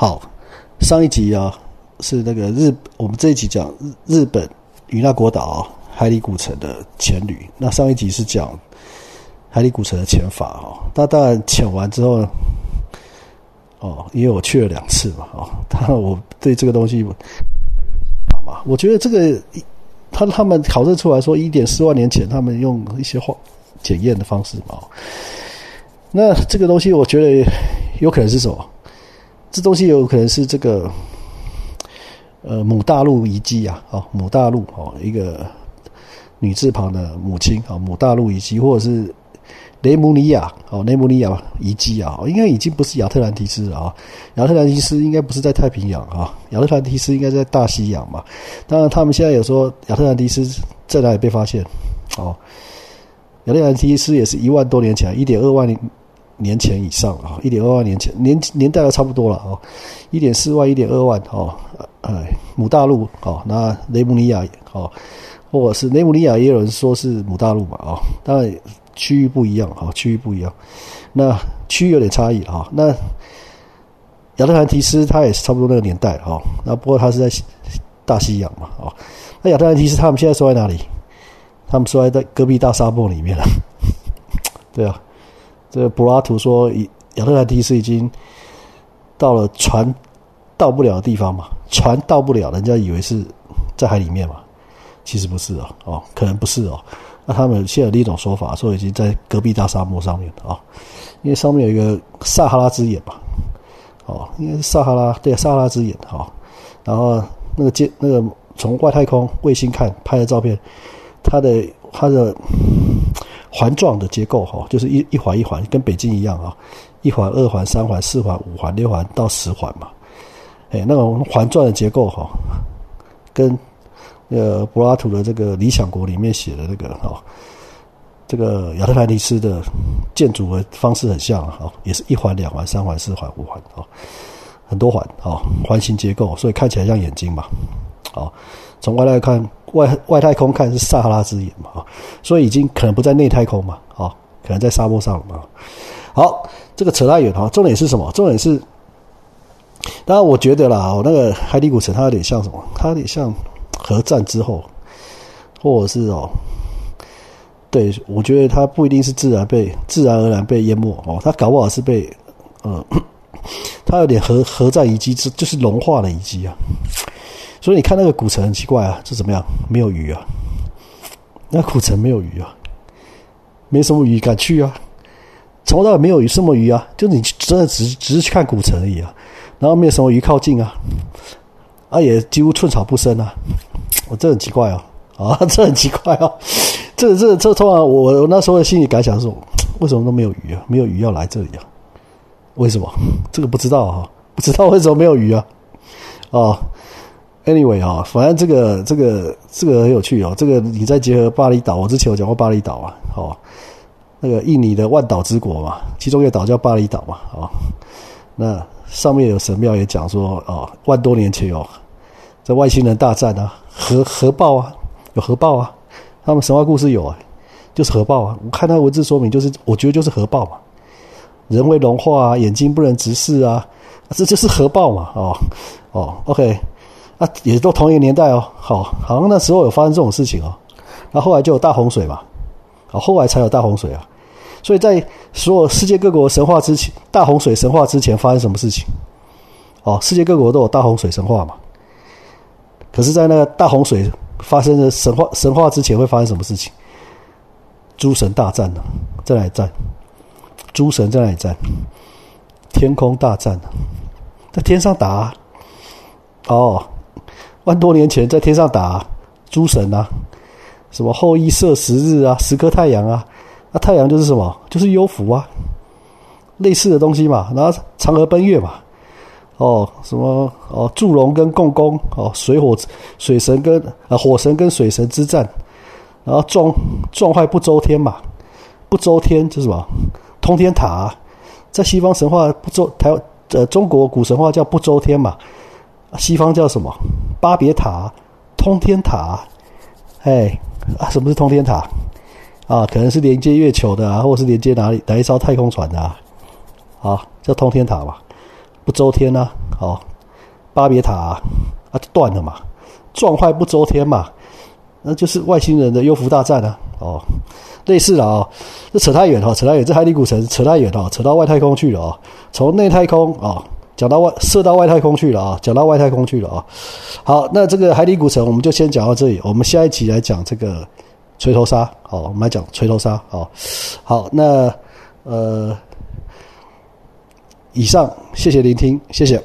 好，上一集啊是那个日，我们这一集讲日日本与那国岛海里古城的潜旅。那上一集是讲海里古城的潜法哈。那当然潜完之后呢，哦，因为我去了两次嘛，哦，当然我对这个东西，好嘛，我觉得这个他他们考证出来说一点四万年前他们用一些化检验的方式嘛，那这个东西我觉得有可能是什么？这东西有可能是这个，呃，母大陆遗迹啊，哦，母大陆哦，一个女字旁的母亲啊，母大陆遗迹，或者是雷姆尼亚哦，雷姆尼亚遗迹啊，应该已经不是亚特兰蒂斯了啊，亚特兰蒂斯应该不是在太平洋啊，亚特兰蒂斯应该在大西洋嘛。当然，他们现在有说亚特兰蒂斯在哪里被发现？哦，亚特兰蒂斯也是一万多年前，一点二万年年。前以上啊，一点二万年前年年代都差不多了哦，一点四万、一点二万哦，哎，母大陆哦，那雷姆尼亚哦，或者是雷姆尼亚也有人说是母大陆嘛啊，当然区域不一样哈，区域不一样，那区域有点差异啊。那亚特兰提斯它也是差不多那个年代哈，那不过它是在大西洋嘛啊，那亚特兰提斯他们现在说在哪里？他们说在戈壁大沙漠里面了，对啊。这个柏拉图说，亚特兰蒂斯已经到了船到不了的地方嘛？船到不了，人家以为是在海里面嘛？其实不是哦，哦，可能不是哦。那他们现在另一种说法，说已经在隔壁大沙漠上面啊，因为上面有一个撒哈拉之眼嘛，哦，应该是撒哈拉对撒哈拉之眼哈。然后那个接那个从外太空卫星看拍的照片，它的它的。环状的结构哈，就是一一环一环，跟北京一样啊，一环、二环、三环、四环、五环、六环到十环嘛，哎，那种环状的结构哈，跟呃柏拉图的这个《理想国》里面写的那个哈，这个亚特兰蒂斯的建筑的方式很像啊，也是一环、两环、三环、四环、五环啊，很多环啊，环形结构，所以看起来像眼睛嘛，啊。从外来看，外外太空看是撒哈拉之眼嘛，所以已经可能不在内太空嘛，啊，可能在沙漠上了嘛。好，这个扯太远哈，重点是什么？重点是，当然我觉得啦，哦，那个海底古城它有点像什么？它有点像核战之后，或者是哦，对我觉得它不一定是自然被自然而然被淹没哦，它搞不好是被呃，它有点核核战遗迹，是就是融化的遗迹啊。所以你看那个古城很奇怪啊，这怎么样？没有鱼啊？那古城没有鱼啊？没什么鱼敢去啊？从头到尾没有鱼，什么鱼啊？就你真的只只是去看古城而已啊，然后没有什么鱼靠近啊，啊也几乎寸草不生啊！我这很奇怪啊，啊 这很奇怪啊！这这这通常我我那时候心理感想是：为什么都没有鱼啊？没有鱼要来这里啊？为什么？这个不知道啊，不知道为什么没有鱼啊？啊？Anyway 啊，反正这个这个这个很有趣哦。这个你再结合巴厘岛，我之前有讲过巴厘岛啊，哦，那个印尼的万岛之国嘛，其中一个岛叫巴厘岛嘛，哦，那上面有神庙也讲说，哦，万多年前哦，在外星人大战啊，核核爆啊，有核爆啊，他们神话故事有啊，就是核爆啊。我看他文字说明，就是我觉得就是核爆嘛，人为融化啊，眼睛不能直视啊，这就是核爆嘛，哦哦，OK。啊，也都同一个年代哦，好，好像那时候有发生这种事情哦，那后来就有大洪水嘛，好，后来才有大洪水啊，所以在所有世界各国神话之前，大洪水神话之前发生什么事情？哦，世界各国都有大洪水神话嘛，可是，在那个大洪水发生的神话神话之前会发生什么事情？诸神大战呢，在哪里战？诸神在哪里战？天空大战呢在天上打，哦。万多年前在天上打诸神啊，什么后羿射十日啊，十颗太阳啊，那太阳就是什么？就是幽浮啊，类似的东西嘛。然后嫦娥奔月嘛，哦，什么哦，祝融跟共工哦，水火水神跟啊火神跟水神之战，然后撞撞坏不周天嘛，不周天就是什么？通天塔，在西方神话不周台呃中国古神话叫不周天嘛。西方叫什么？巴别塔、通天塔，哎啊，什么是通天塔？啊，可能是连接月球的啊，或是连接哪里哪一艘太空船的啊？啊，叫通天塔嘛？不周天呢？哦，巴别塔啊啊断了嘛，撞坏不周天嘛，那就是外星人的幽浮大战啊，哦，类似的啊，这扯太远了，扯太远，这海底古城扯太远了，扯到外太空去了啊，从内太空啊讲到外射到外太空去了啊，讲到外太空去了啊。好，那这个海底古城我们就先讲到这里，我们下一集来讲这个锤头鲨，好，我们来讲锤头鲨，好，好，那呃。以上，谢谢聆听，谢谢。